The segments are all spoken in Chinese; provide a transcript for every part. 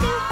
you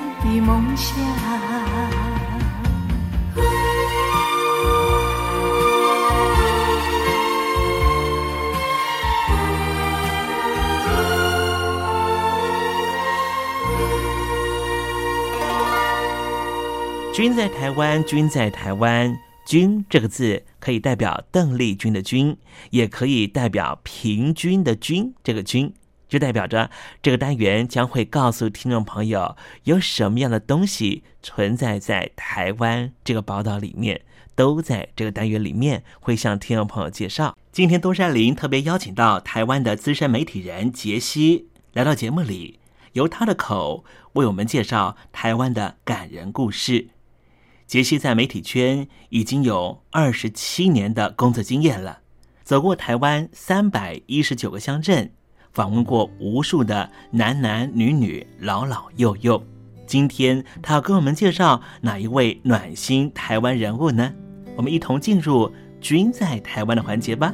的梦想。君在台湾君在台湾。君这个字可以代表邓丽君的君也可以代表平均的均这个均就代表着这个单元将会告诉听众朋友有什么样的东西存在在台湾这个宝岛里面，都在这个单元里面会向听众朋友介绍。今天东山林特别邀请到台湾的资深媒体人杰西来到节目里，由他的口为我们介绍台湾的感人故事。杰西在媒体圈已经有二十七年的工作经验了，走过台湾三百一十九个乡镇，访问过无数的男男女女、老老幼幼。今天他要跟我们介绍哪一位暖心台湾人物呢？我们一同进入“君在台湾”的环节吧。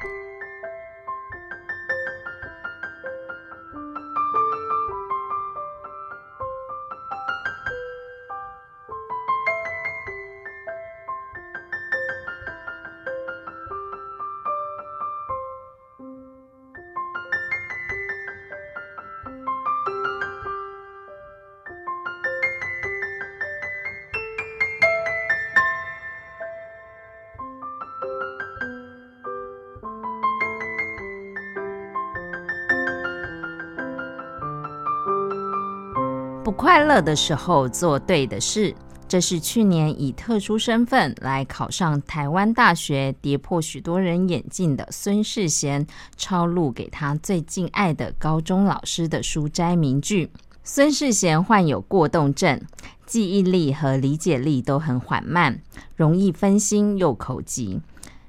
不快乐的时候做对的事，这是去年以特殊身份来考上台湾大学、跌破许多人眼镜的孙世贤抄录给他最敬爱的高中老师的书斋名句。孙世贤患有过动症，记忆力和理解力都很缓慢，容易分心又口急，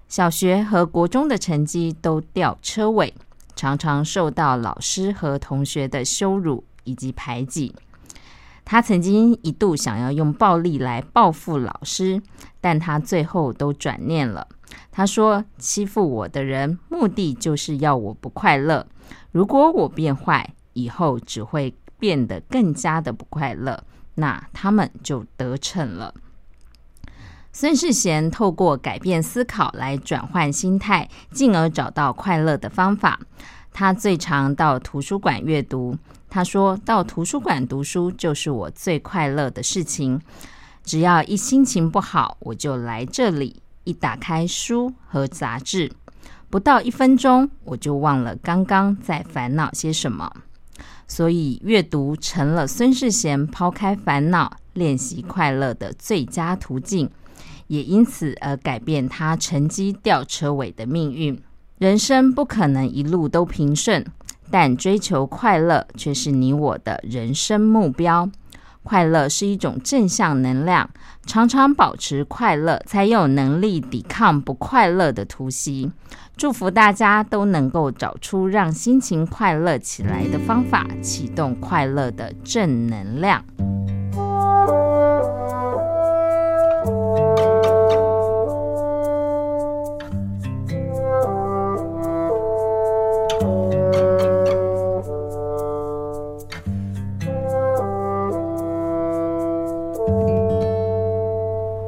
小学和国中的成绩都掉车尾，常常受到老师和同学的羞辱以及排挤。他曾经一度想要用暴力来报复老师，但他最后都转念了。他说：“欺负我的人，目的就是要我不快乐。如果我变坏，以后只会变得更加的不快乐，那他们就得逞了。”孙世贤透过改变思考来转换心态，进而找到快乐的方法。他最常到图书馆阅读。他说到图书馆读书就是我最快乐的事情。只要一心情不好，我就来这里。一打开书和杂志，不到一分钟，我就忘了刚刚在烦恼些什么。所以，阅读成了孙世贤抛开烦恼、练习快乐的最佳途径，也因此而改变他成绩掉车尾的命运。人生不可能一路都平顺。但追求快乐却是你我的人生目标。快乐是一种正向能量，常常保持快乐，才有能力抵抗不快乐的突袭。祝福大家都能够找出让心情快乐起来的方法，启动快乐的正能量。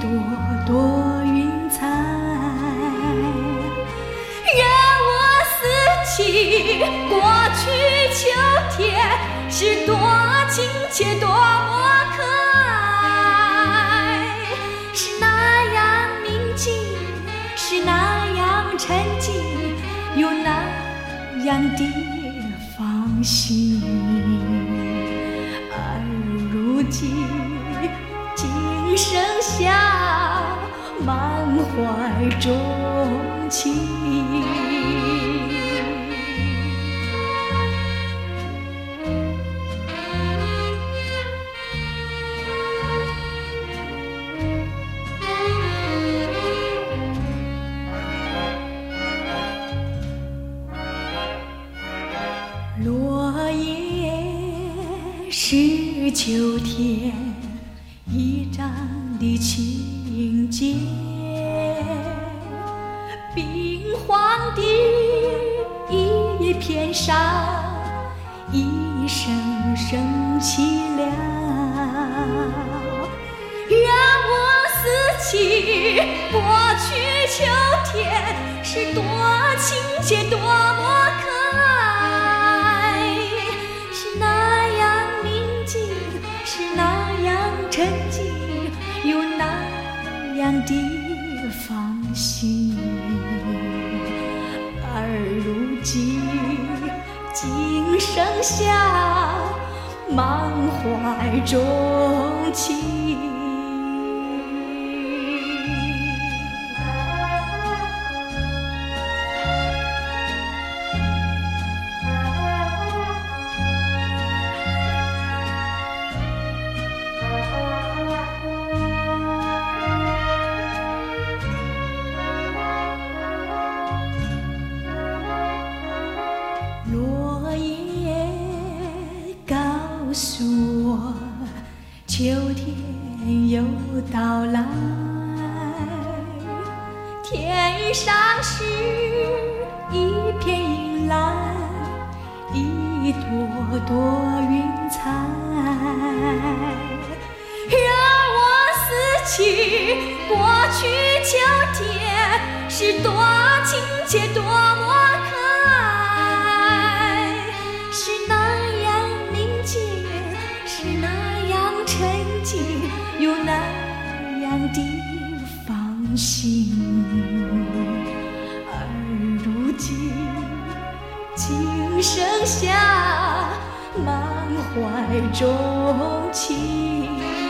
朵朵云彩，让我思起过去秋天是多亲切，多么可爱，是那样宁静，是那样沉静，又那样的放心。怀衷情。落叶是秋天一张的情节，冰黄的一片沙，一声声凄凉。让我思起过去秋天是多亲切，多么下满怀衷情。而如今，仅剩下满怀衷情。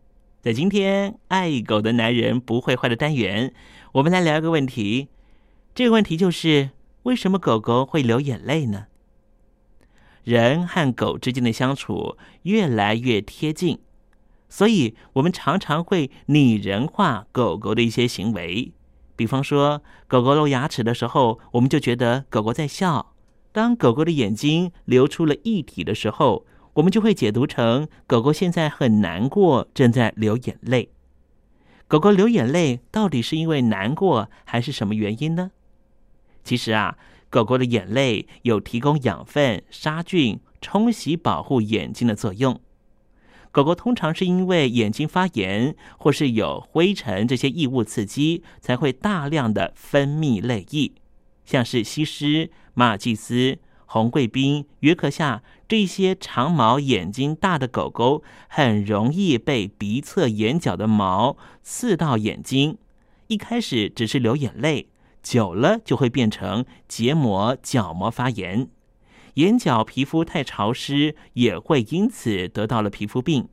在今天爱狗的男人不会坏的单元，我们来聊一个问题。这个问题就是为什么狗狗会流眼泪呢？人和狗之间的相处越来越贴近。所以，我们常常会拟人化狗狗的一些行为，比方说，狗狗露牙齿的时候，我们就觉得狗狗在笑；当狗狗的眼睛流出了液体的时候，我们就会解读成狗狗现在很难过，正在流眼泪。狗狗流眼泪到底是因为难过，还是什么原因呢？其实啊，狗狗的眼泪有提供养分、杀菌、冲洗、保护眼睛的作用。狗狗通常是因为眼睛发炎，或是有灰尘这些异物刺激，才会大量的分泌泪液，像是西施、马尔济斯、红贵宾、约克夏这些长毛、眼睛大的狗狗，很容易被鼻侧眼角的毛刺到眼睛。一开始只是流眼泪，久了就会变成结膜、角膜发炎。眼角皮肤太潮湿，也会因此得到了皮肤病。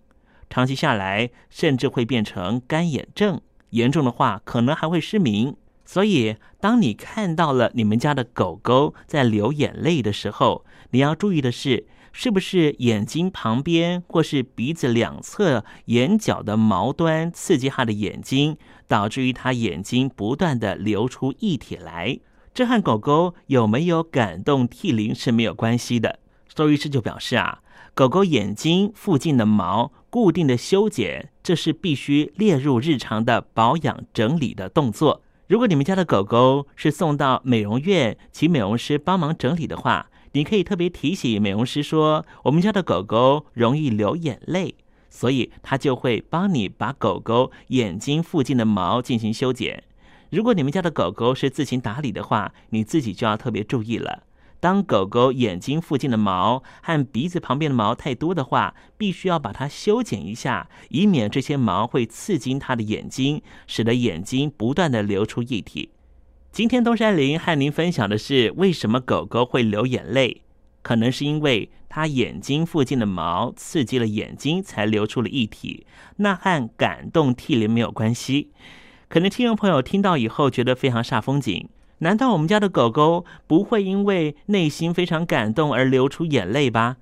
长期下来，甚至会变成干眼症，严重的话可能还会失明。所以，当你看到了你们家的狗狗在流眼泪的时候，你要注意的是，是不是眼睛旁边或是鼻子两侧眼角的毛端刺激它的眼睛，导致于它眼睛不断的流出液体来。这和狗狗有没有感动涕零是没有关系的。兽医师就表示啊，狗狗眼睛附近的毛固定的修剪，这是必须列入日常的保养整理的动作。如果你们家的狗狗是送到美容院，请美容师帮忙整理的话，你可以特别提醒美容师说，我们家的狗狗容易流眼泪，所以他就会帮你把狗狗眼睛附近的毛进行修剪。如果你们家的狗狗是自行打理的话，你自己就要特别注意了。当狗狗眼睛附近的毛和鼻子旁边的毛太多的话，必须要把它修剪一下，以免这些毛会刺激它的眼睛，使得眼睛不断的流出液体。今天东山林和您分享的是为什么狗狗会流眼泪，可能是因为它眼睛附近的毛刺激了眼睛，才流出了液体，那和感动涕零没有关系。可能听众朋友听到以后觉得非常煞风景，难道我们家的狗狗不会因为内心非常感动而流出眼泪吧？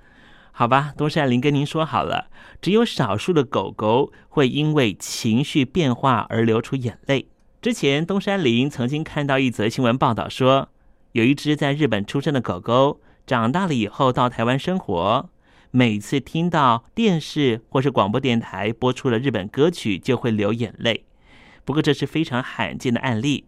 好吧，东山林跟您说好了，只有少数的狗狗会因为情绪变化而流出眼泪。之前东山林曾经看到一则新闻报道说，有一只在日本出生的狗狗，长大了以后到台湾生活，每次听到电视或是广播电台播出了日本歌曲，就会流眼泪。不过这是非常罕见的案例。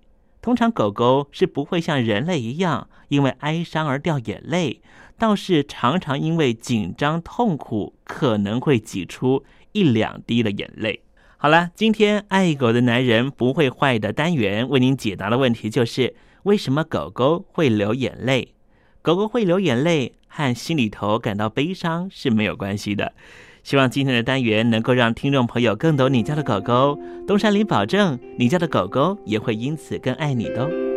通常狗狗是不会像人类一样因为哀伤而掉眼泪，倒是常常因为紧张痛苦可能会挤出一两滴的眼泪。好了，今天爱狗的男人不会坏的单元为您解答的问题就是为什么狗狗会流眼泪？狗狗会流眼泪和心里头感到悲伤是没有关系的。希望今天的单元能够让听众朋友更懂你家的狗狗。东山林保证，你家的狗狗也会因此更爱你的。